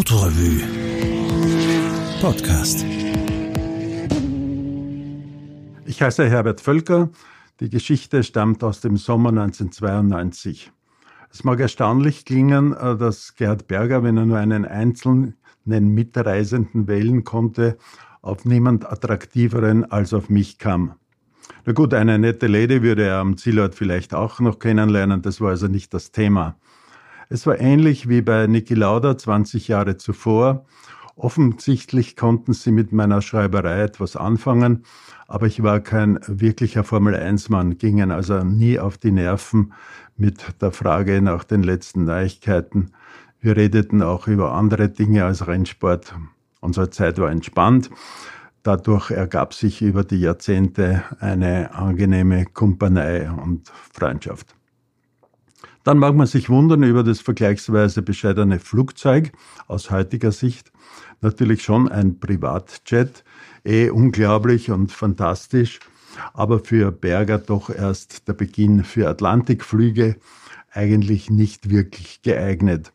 Autorevue Podcast. Ich heiße Herbert Völker. Die Geschichte stammt aus dem Sommer 1992. Es mag erstaunlich klingen, äh, dass Gerhard Berger, wenn er nur einen einzelnen Mitreisenden wählen konnte, auf niemand attraktiveren als auf mich kam. Na gut, eine nette Lady würde er am Zielort vielleicht auch noch kennenlernen, das war also nicht das Thema. Es war ähnlich wie bei Niki Lauda 20 Jahre zuvor. Offensichtlich konnten sie mit meiner Schreiberei etwas anfangen, aber ich war kein wirklicher Formel-1-Mann, gingen also nie auf die Nerven mit der Frage nach den letzten Neuigkeiten. Wir redeten auch über andere Dinge als Rennsport. Unsere Zeit war entspannt. Dadurch ergab sich über die Jahrzehnte eine angenehme Kumpanei und Freundschaft. Dann mag man sich wundern über das vergleichsweise bescheidene Flugzeug aus heutiger Sicht. Natürlich schon ein Privatjet, eh unglaublich und fantastisch, aber für Berger doch erst der Beginn für Atlantikflüge eigentlich nicht wirklich geeignet.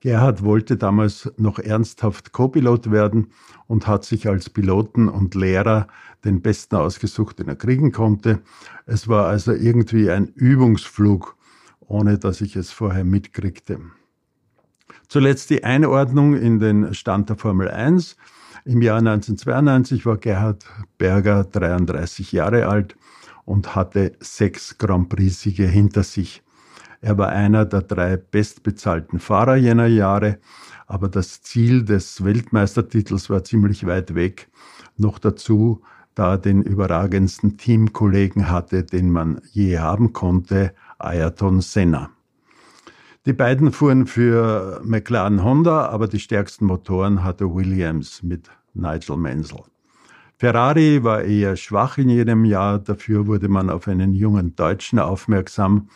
Gerhard wollte damals noch ernsthaft Co-Pilot werden und hat sich als Piloten und Lehrer den besten ausgesucht, den er kriegen konnte. Es war also irgendwie ein Übungsflug ohne dass ich es vorher mitkriegte. Zuletzt die Einordnung in den Stand der Formel 1. Im Jahr 1992 war Gerhard Berger 33 Jahre alt und hatte sechs Grand Prix-Siege hinter sich. Er war einer der drei bestbezahlten Fahrer jener Jahre, aber das Ziel des Weltmeistertitels war ziemlich weit weg. Noch dazu, da den überragendsten Teamkollegen hatte, den man je haben konnte, Ayrton Senna. Die beiden fuhren für McLaren Honda, aber die stärksten Motoren hatte Williams mit Nigel Mansell. Ferrari war eher schwach in jedem Jahr, dafür wurde man auf einen jungen Deutschen aufmerksam.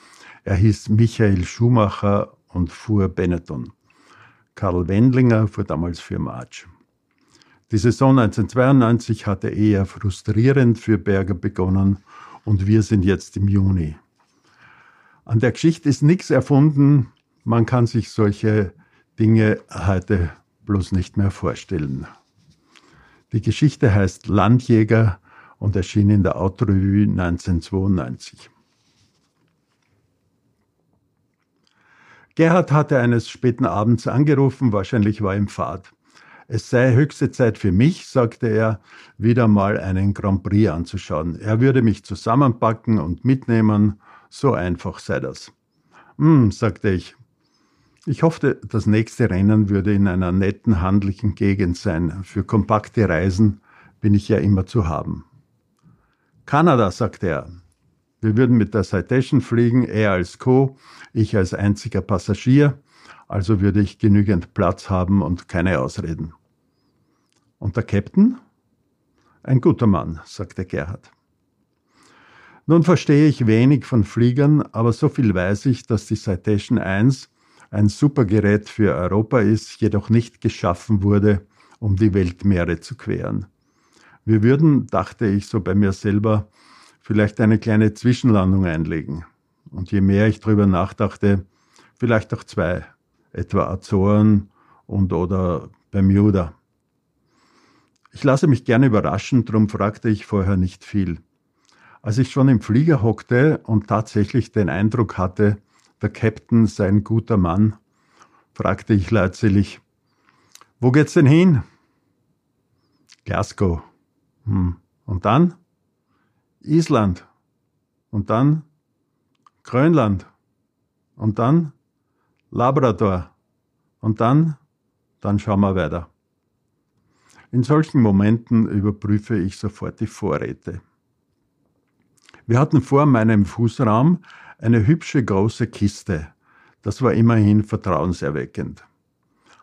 Er hieß Michael Schumacher und fuhr Benetton. Karl Wendlinger fuhr damals für March. Die Saison 1992 hatte eher frustrierend für Berger begonnen und wir sind jetzt im Juni. An der Geschichte ist nichts erfunden. Man kann sich solche Dinge heute bloß nicht mehr vorstellen. Die Geschichte heißt Landjäger und erschien in der Autorevue 1992. Gerhard hatte eines späten Abends angerufen, wahrscheinlich war ihm Fahrt. Es sei höchste Zeit für mich, sagte er, wieder mal einen Grand Prix anzuschauen. Er würde mich zusammenpacken und mitnehmen so einfach sei das. Hm, sagte ich. Ich hoffte, das nächste Rennen würde in einer netten, handlichen Gegend sein. Für kompakte Reisen bin ich ja immer zu haben. Kanada, sagte er. Wir würden mit der Citation fliegen, er als Co., ich als einziger Passagier, also würde ich genügend Platz haben und keine Ausreden. Und der Captain? Ein guter Mann, sagte Gerhard. Nun verstehe ich wenig von Fliegern, aber so viel weiß ich, dass die Citation 1 ein super Gerät für Europa ist, jedoch nicht geschaffen wurde, um die Weltmeere zu queren. Wir würden, dachte ich so bei mir selber, vielleicht eine kleine Zwischenlandung einlegen. Und je mehr ich darüber nachdachte, vielleicht auch zwei, etwa Azoren und oder Bermuda. Ich lasse mich gerne überraschen, darum fragte ich vorher nicht viel. Als ich schon im Flieger hockte und tatsächlich den Eindruck hatte, der Captain sei ein guter Mann, fragte ich leutselig, wo geht's denn hin? Glasgow. Hm. Und dann? Island. Und dann? Grönland. Und dann? Labrador. Und dann? Dann schauen wir weiter. In solchen Momenten überprüfe ich sofort die Vorräte. Wir hatten vor meinem Fußraum eine hübsche große Kiste. Das war immerhin vertrauenserweckend.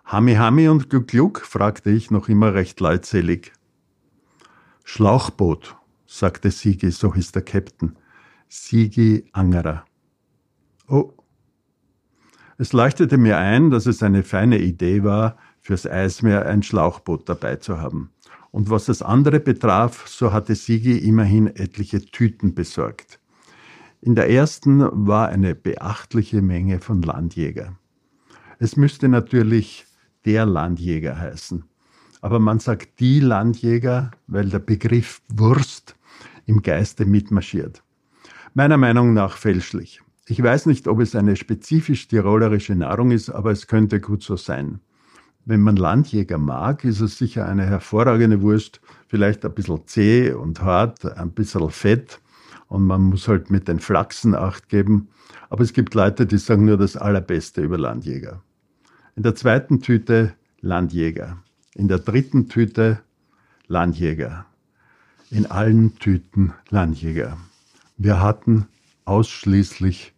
Hami Hami und Gluck Gluck? fragte ich noch immer recht leutselig. Schlauchboot, sagte Sigi, so hieß der Captain. Sigi Angerer. Oh. Es leuchtete mir ein, dass es eine feine Idee war, fürs Eismeer ein Schlauchboot dabei zu haben. Und was das andere betraf, so hatte Sigi immerhin etliche Tüten besorgt. In der ersten war eine beachtliche Menge von Landjäger. Es müsste natürlich der Landjäger heißen. Aber man sagt die Landjäger, weil der Begriff Wurst im Geiste mitmarschiert. Meiner Meinung nach fälschlich. Ich weiß nicht, ob es eine spezifisch tirolerische Nahrung ist, aber es könnte gut so sein. Wenn man Landjäger mag, ist es sicher eine hervorragende Wurst, vielleicht ein bisschen zäh und hart, ein bisschen fett und man muss halt mit den Flachsen acht geben. Aber es gibt Leute, die sagen nur das Allerbeste über Landjäger. In der zweiten Tüte Landjäger. In der dritten Tüte Landjäger. In allen Tüten Landjäger. Wir hatten ausschließlich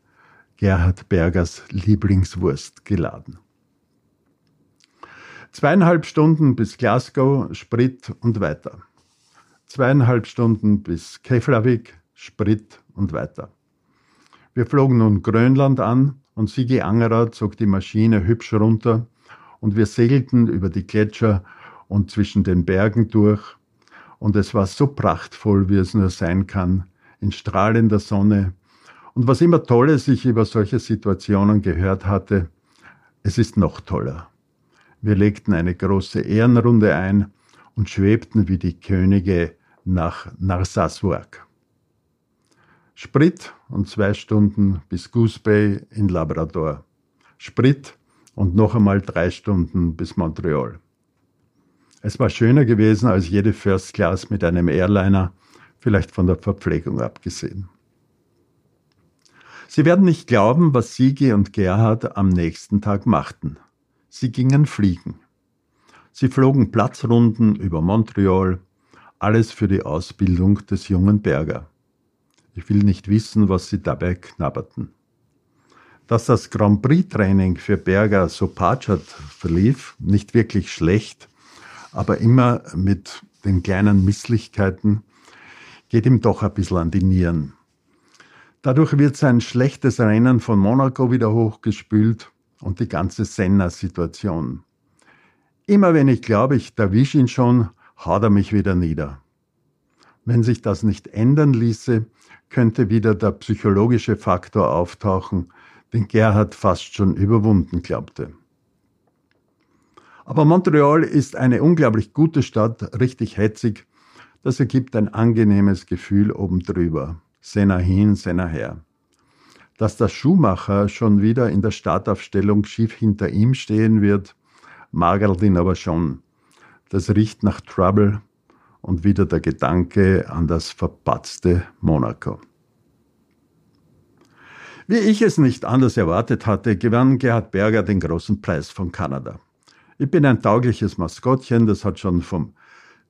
Gerhard Bergers Lieblingswurst geladen. Zweieinhalb Stunden bis Glasgow, Sprit und weiter. Zweieinhalb Stunden bis Keflavik, Sprit und weiter. Wir flogen nun Grönland an und Sigi Angerer zog die Maschine hübsch runter und wir segelten über die Gletscher und zwischen den Bergen durch und es war so prachtvoll, wie es nur sein kann, in strahlender Sonne. Und was immer Tolles ich über solche Situationen gehört hatte, es ist noch toller. Wir legten eine große Ehrenrunde ein und schwebten wie die Könige nach Narsaswak. Sprit und zwei Stunden bis Goose Bay in Labrador. Sprit und noch einmal drei Stunden bis Montreal. Es war schöner gewesen als jede First Class mit einem Airliner, vielleicht von der Verpflegung abgesehen. Sie werden nicht glauben, was Sigi und Gerhard am nächsten Tag machten. Sie gingen fliegen. Sie flogen Platzrunden über Montreal, alles für die Ausbildung des jungen Berger. Ich will nicht wissen, was sie dabei knabberten. Dass das Grand Prix-Training für Berger so patschert verlief, nicht wirklich schlecht, aber immer mit den kleinen Misslichkeiten, geht ihm doch ein bisschen an die Nieren. Dadurch wird sein schlechtes Rennen von Monaco wieder hochgespült und die ganze Senna-Situation. Immer wenn ich glaube, ich erwische ihn schon, haut er mich wieder nieder. Wenn sich das nicht ändern ließe, könnte wieder der psychologische Faktor auftauchen, den Gerhard fast schon überwunden glaubte. Aber Montreal ist eine unglaublich gute Stadt, richtig hetzig. Das ergibt ein angenehmes Gefühl oben drüber. Senna hin, Senna her. Dass der Schuhmacher schon wieder in der Startaufstellung schief hinter ihm stehen wird, magert ihn aber schon. Das riecht nach Trouble und wieder der Gedanke an das verpatzte Monaco. Wie ich es nicht anders erwartet hatte, gewann Gerhard Berger den großen Preis von Kanada. Ich bin ein taugliches Maskottchen, das hat schon vom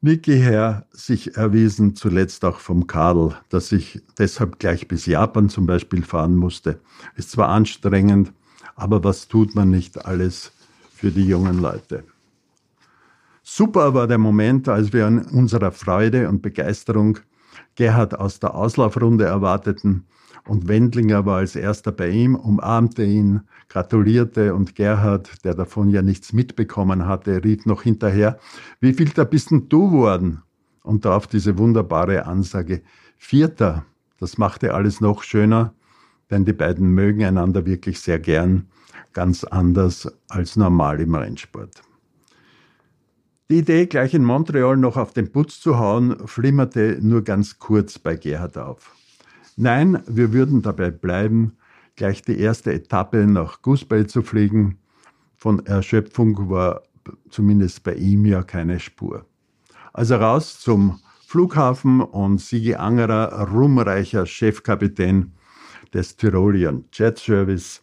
Niki her sich erwiesen, zuletzt auch vom Karl, dass ich deshalb gleich bis Japan zum Beispiel fahren musste. Ist zwar anstrengend, aber was tut man nicht alles für die jungen Leute? Super war der Moment, als wir in unserer Freude und Begeisterung Gerhard aus der Auslaufrunde erwarteten und Wendlinger war als erster bei ihm, umarmte ihn, gratulierte und Gerhard, der davon ja nichts mitbekommen hatte, rief noch hinterher, wie viel da bist denn du worden? Und darauf diese wunderbare Ansage, Vierter, das machte alles noch schöner, denn die beiden mögen einander wirklich sehr gern, ganz anders als normal im Rennsport. Die Idee, gleich in Montreal noch auf den Putz zu hauen, flimmerte nur ganz kurz bei Gerhard auf. Nein, wir würden dabei bleiben, gleich die erste Etappe nach Bay zu fliegen. Von Erschöpfung war zumindest bei ihm ja keine Spur. Also raus zum Flughafen und Sigi Angerer, ruhmreicher Chefkapitän des Tirolian Jet Service,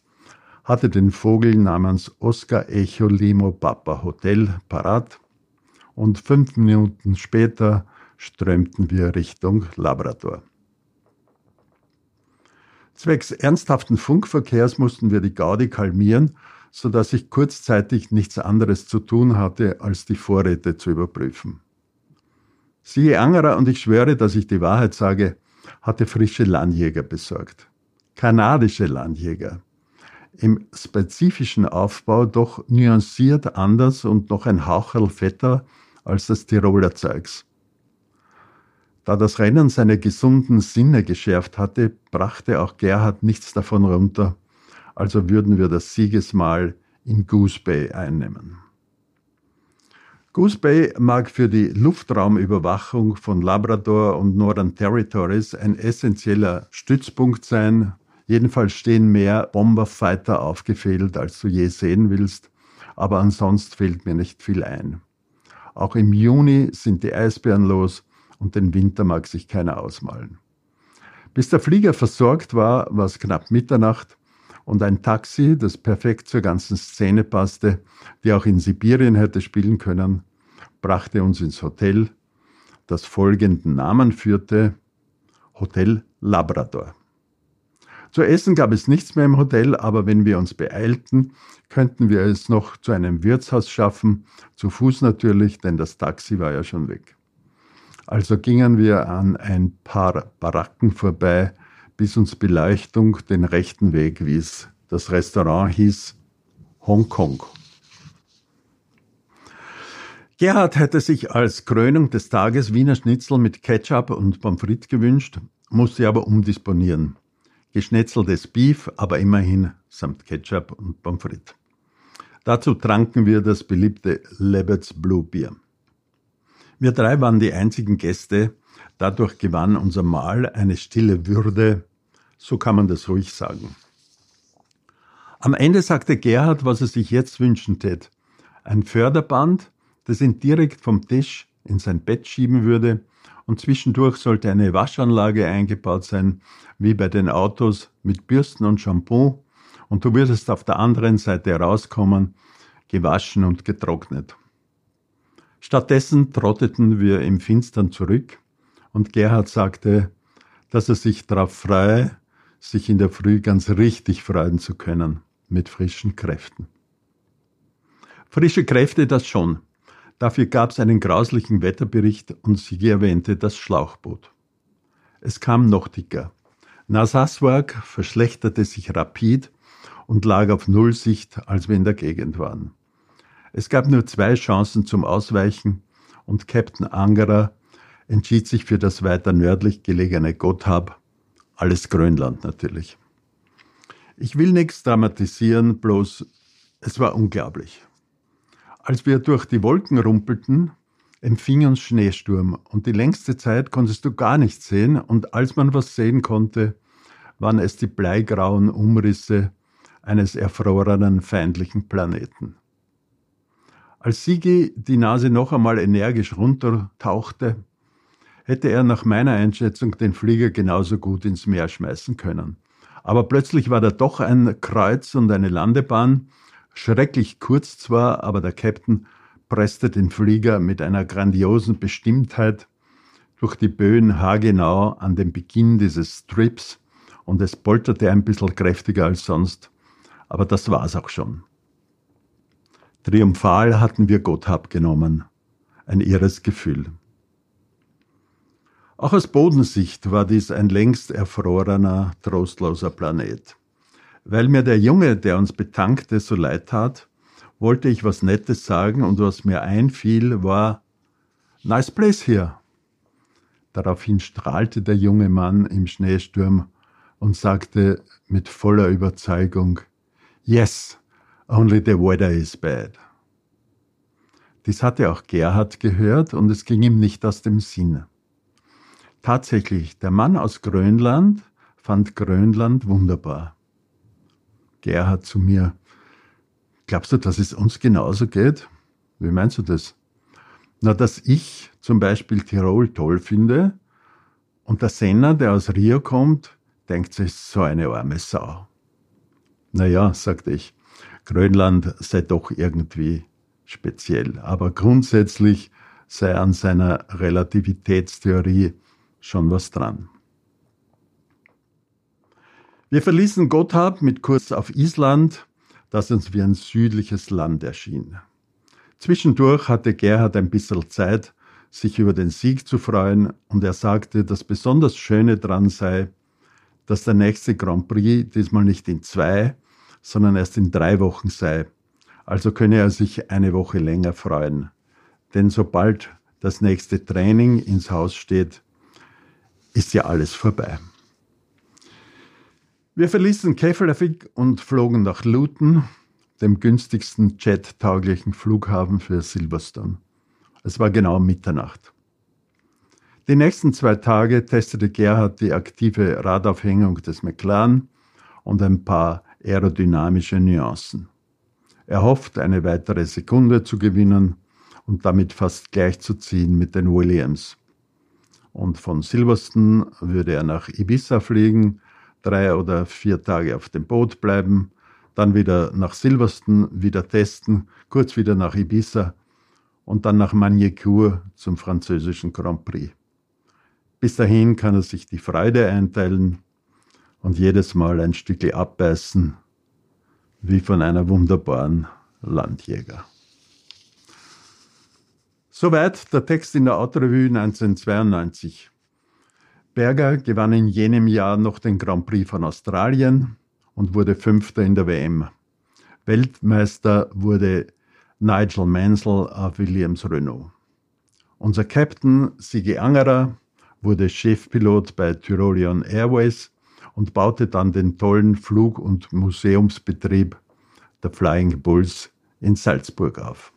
hatte den Vogel namens Oscar Echo Limo Papa Hotel parat und fünf Minuten später strömten wir Richtung Labrador. Zwecks ernsthaften Funkverkehrs mussten wir die Gaudi kalmieren, so dass ich kurzzeitig nichts anderes zu tun hatte, als die Vorräte zu überprüfen. Siehe Angerer, und ich schwöre, dass ich die Wahrheit sage, hatte frische Landjäger besorgt. Kanadische Landjäger. Im spezifischen Aufbau doch nuanciert anders und noch ein Haucherl fetter als das Tiroler Zeugs. Da das Rennen seine gesunden Sinne geschärft hatte, brachte auch Gerhard nichts davon runter, also würden wir das Siegesmahl in Goose Bay einnehmen. Goose Bay mag für die Luftraumüberwachung von Labrador und Northern Territories ein essentieller Stützpunkt sein. Jedenfalls stehen mehr Bomberfighter aufgefädelt, als du je sehen willst, aber ansonsten fällt mir nicht viel ein. Auch im Juni sind die Eisbären los und den Winter mag sich keiner ausmalen. Bis der Flieger versorgt war, war es knapp Mitternacht und ein Taxi, das perfekt zur ganzen Szene passte, die auch in Sibirien hätte spielen können, brachte uns ins Hotel, das folgenden Namen führte Hotel Labrador. Zu essen gab es nichts mehr im Hotel, aber wenn wir uns beeilten, könnten wir es noch zu einem Wirtshaus schaffen, zu Fuß natürlich, denn das Taxi war ja schon weg. Also gingen wir an ein paar Baracken vorbei, bis uns Beleuchtung den rechten Weg wies. Das Restaurant hieß Hongkong. Gerhard hätte sich als Krönung des Tages Wiener Schnitzel mit Ketchup und Pommes frites gewünscht, musste aber umdisponieren. Geschnetzeltes Beef, aber immerhin samt Ketchup und Pommes frites. Dazu tranken wir das beliebte Lebets Blue Beer. Wir drei waren die einzigen Gäste, dadurch gewann unser Mahl eine stille Würde, so kann man das ruhig sagen. Am Ende sagte Gerhard, was er sich jetzt wünschen tät. Ein Förderband, das ihn direkt vom Tisch in sein Bett schieben würde, und zwischendurch sollte eine Waschanlage eingebaut sein, wie bei den Autos mit Bürsten und Shampoo, und du würdest auf der anderen Seite herauskommen, gewaschen und getrocknet. Stattdessen trotteten wir im Finstern zurück, und Gerhard sagte, dass er sich darauf freue, sich in der Früh ganz richtig freuen zu können, mit frischen Kräften. Frische Kräfte das schon. Dafür gab es einen grauslichen Wetterbericht und sie erwähnte das Schlauchboot. Es kam noch dicker. Nasaswag verschlechterte sich rapid und lag auf Nullsicht, als wir in der Gegend waren. Es gab nur zwei Chancen zum Ausweichen und Captain Angerer entschied sich für das weiter nördlich gelegene Gotthab, alles Grönland natürlich. Ich will nichts dramatisieren, bloß es war unglaublich. Als wir durch die Wolken rumpelten, empfing uns Schneesturm und die längste Zeit konntest du gar nichts sehen und als man was sehen konnte, waren es die bleigrauen Umrisse eines erfrorenen feindlichen Planeten. Als Sigi die Nase noch einmal energisch runtertauchte, hätte er nach meiner Einschätzung den Flieger genauso gut ins Meer schmeißen können. Aber plötzlich war da doch ein Kreuz und eine Landebahn, schrecklich kurz zwar, aber der Captain presste den Flieger mit einer grandiosen Bestimmtheit durch die Böen haargenau an den Beginn dieses Strips und es polterte ein bisschen kräftiger als sonst. Aber das war's auch schon. Triumphal hatten wir Gotthab genommen. Ein irres Gefühl. Auch aus Bodensicht war dies ein längst erfrorener, trostloser Planet. Weil mir der Junge, der uns betankte, so leid tat, wollte ich was Nettes sagen und was mir einfiel, war Nice place here. Daraufhin strahlte der junge Mann im Schneesturm und sagte mit voller Überzeugung Yes, only the weather is bad. Dies hatte auch Gerhard gehört und es ging ihm nicht aus dem Sinn. Tatsächlich, der Mann aus Grönland fand Grönland wunderbar. Gerhard zu mir, glaubst du, dass es uns genauso geht? Wie meinst du das? Na, dass ich zum Beispiel Tirol toll finde und der Senner, der aus Rio kommt, denkt sich, so eine arme Sau. Naja, sagte ich, Grönland sei doch irgendwie speziell. Aber grundsätzlich sei an seiner Relativitätstheorie schon was dran. Wir verließen Gotthard mit Kurs auf Island, das uns wie ein südliches Land erschien. Zwischendurch hatte Gerhard ein bisschen Zeit, sich über den Sieg zu freuen, und er sagte, das besonders Schöne dran sei, dass der nächste Grand Prix diesmal nicht in zwei, sondern erst in drei Wochen sei. Also könne er sich eine Woche länger freuen. Denn sobald das nächste Training ins Haus steht, ist ja alles vorbei. Wir verließen Keflavik und flogen nach Luton, dem günstigsten jet-tauglichen Flughafen für Silverstone. Es war genau Mitternacht. Die nächsten zwei Tage testete Gerhard die aktive Radaufhängung des McLaren und ein paar aerodynamische Nuancen. Er hofft, eine weitere Sekunde zu gewinnen und damit fast gleichzuziehen mit den Williams. Und von Silverstone würde er nach Ibiza fliegen, drei oder vier Tage auf dem Boot bleiben, dann wieder nach Silverstone, wieder testen, kurz wieder nach Ibiza und dann nach Magny-Cours zum französischen Grand Prix. Bis dahin kann er sich die Freude einteilen und jedes Mal ein Stückchen abbeißen, wie von einer wunderbaren Landjäger. Soweit der Text in der Autorevue 1992. Berger gewann in jenem Jahr noch den Grand Prix von Australien und wurde Fünfter in der WM. Weltmeister wurde Nigel Mansell auf Williams Renault. Unser Captain Sigi Angerer wurde Chefpilot bei Tyrolean Airways und baute dann den tollen Flug- und Museumsbetrieb der Flying Bulls in Salzburg auf.